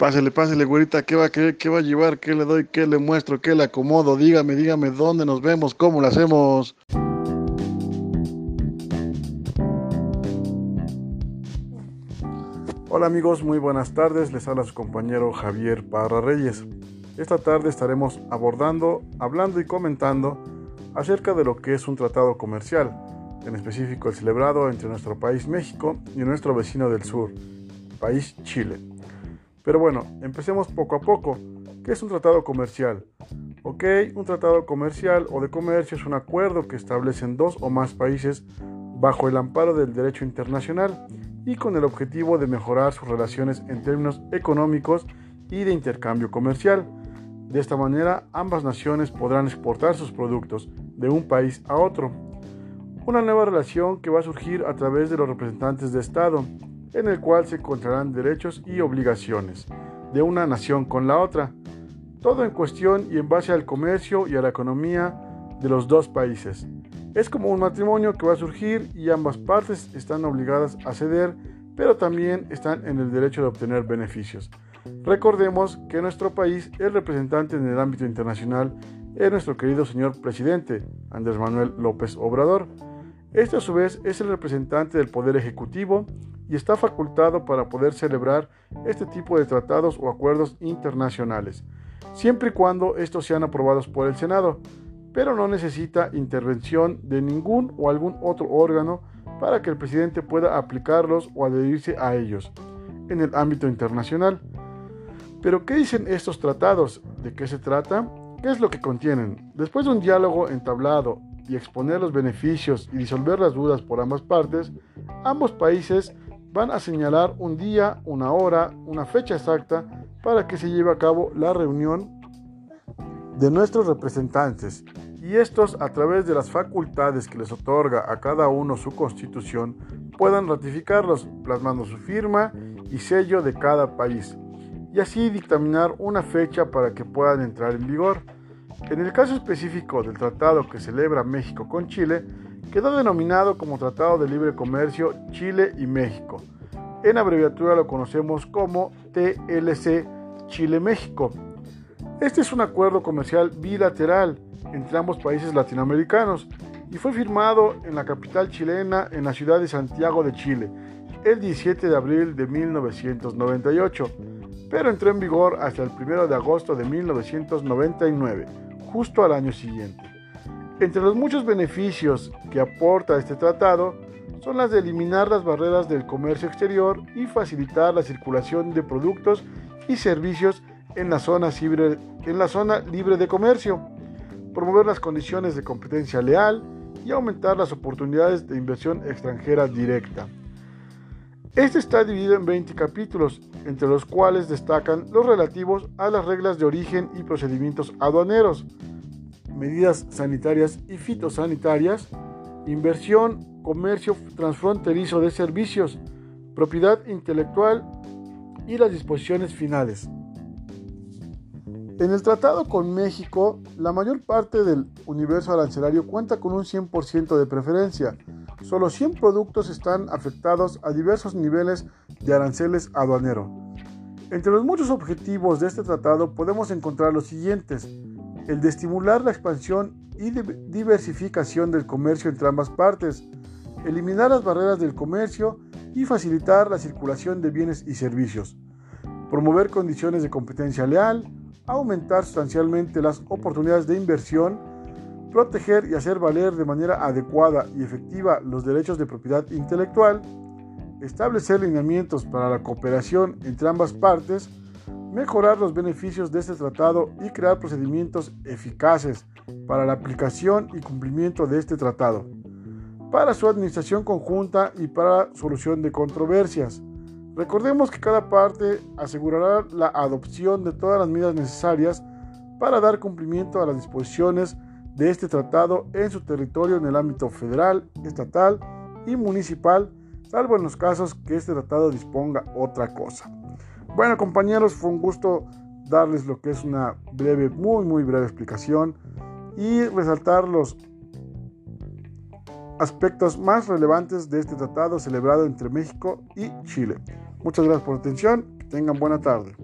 Pásele, pásele, güerita, ¿qué va a querer? ¿Qué va a llevar? ¿Qué le doy? ¿Qué le muestro? ¿Qué le acomodo? Dígame, dígame, ¿dónde nos vemos? ¿Cómo lo hacemos? Hola amigos, muy buenas tardes. Les habla su compañero Javier Parra Reyes. Esta tarde estaremos abordando, hablando y comentando acerca de lo que es un tratado comercial, en específico el celebrado entre nuestro país México y nuestro vecino del sur, país Chile. Pero bueno, empecemos poco a poco. ¿Qué es un tratado comercial? Ok, un tratado comercial o de comercio es un acuerdo que establecen dos o más países bajo el amparo del derecho internacional y con el objetivo de mejorar sus relaciones en términos económicos y de intercambio comercial. De esta manera, ambas naciones podrán exportar sus productos de un país a otro. Una nueva relación que va a surgir a través de los representantes de Estado, en el cual se encontrarán derechos y obligaciones de una nación con la otra, todo en cuestión y en base al comercio y a la economía de los dos países. Es como un matrimonio que va a surgir y ambas partes están obligadas a ceder, pero también están en el derecho de obtener beneficios. Recordemos que nuestro país es representante en el ámbito internacional es nuestro querido señor presidente, Andrés Manuel López Obrador. Este a su vez es el representante del Poder Ejecutivo y está facultado para poder celebrar este tipo de tratados o acuerdos internacionales, siempre y cuando estos sean aprobados por el Senado, pero no necesita intervención de ningún o algún otro órgano para que el presidente pueda aplicarlos o adherirse a ellos en el ámbito internacional. Pero ¿qué dicen estos tratados? ¿De qué se trata? ¿Qué es lo que contienen? Después de un diálogo entablado y exponer los beneficios y disolver las dudas por ambas partes, ambos países van a señalar un día, una hora, una fecha exacta para que se lleve a cabo la reunión de nuestros representantes y estos a través de las facultades que les otorga a cada uno su constitución puedan ratificarlos plasmando su firma y sello de cada país y así dictaminar una fecha para que puedan entrar en vigor. En el caso específico del tratado que celebra México con Chile, Quedó denominado como Tratado de Libre Comercio Chile y México. En abreviatura lo conocemos como TLC Chile-México. Este es un acuerdo comercial bilateral entre ambos países latinoamericanos y fue firmado en la capital chilena en la ciudad de Santiago de Chile el 17 de abril de 1998, pero entró en vigor hasta el 1 de agosto de 1999, justo al año siguiente. Entre los muchos beneficios que aporta este tratado son las de eliminar las barreras del comercio exterior y facilitar la circulación de productos y servicios en la zona libre, en la zona libre de comercio, promover las condiciones de competencia leal y aumentar las oportunidades de inversión extranjera directa. Este está dividido en 20 capítulos, entre los cuales destacan los relativos a las reglas de origen y procedimientos aduaneros, medidas sanitarias y fitosanitarias, inversión, comercio transfronterizo de servicios, propiedad intelectual y las disposiciones finales. En el tratado con México, la mayor parte del universo arancelario cuenta con un 100% de preferencia. Solo 100 productos están afectados a diversos niveles de aranceles aduanero. Entre los muchos objetivos de este tratado podemos encontrar los siguientes el de estimular la expansión y diversificación del comercio entre ambas partes, eliminar las barreras del comercio y facilitar la circulación de bienes y servicios, promover condiciones de competencia leal, aumentar sustancialmente las oportunidades de inversión, proteger y hacer valer de manera adecuada y efectiva los derechos de propiedad intelectual, establecer lineamientos para la cooperación entre ambas partes, mejorar los beneficios de este tratado y crear procedimientos eficaces para la aplicación y cumplimiento de este tratado, para su administración conjunta y para solución de controversias. Recordemos que cada parte asegurará la adopción de todas las medidas necesarias para dar cumplimiento a las disposiciones de este tratado en su territorio en el ámbito federal, estatal y municipal, salvo en los casos que este tratado disponga otra cosa. Bueno compañeros, fue un gusto darles lo que es una breve, muy muy breve explicación y resaltar los aspectos más relevantes de este tratado celebrado entre México y Chile. Muchas gracias por la atención, que tengan buena tarde.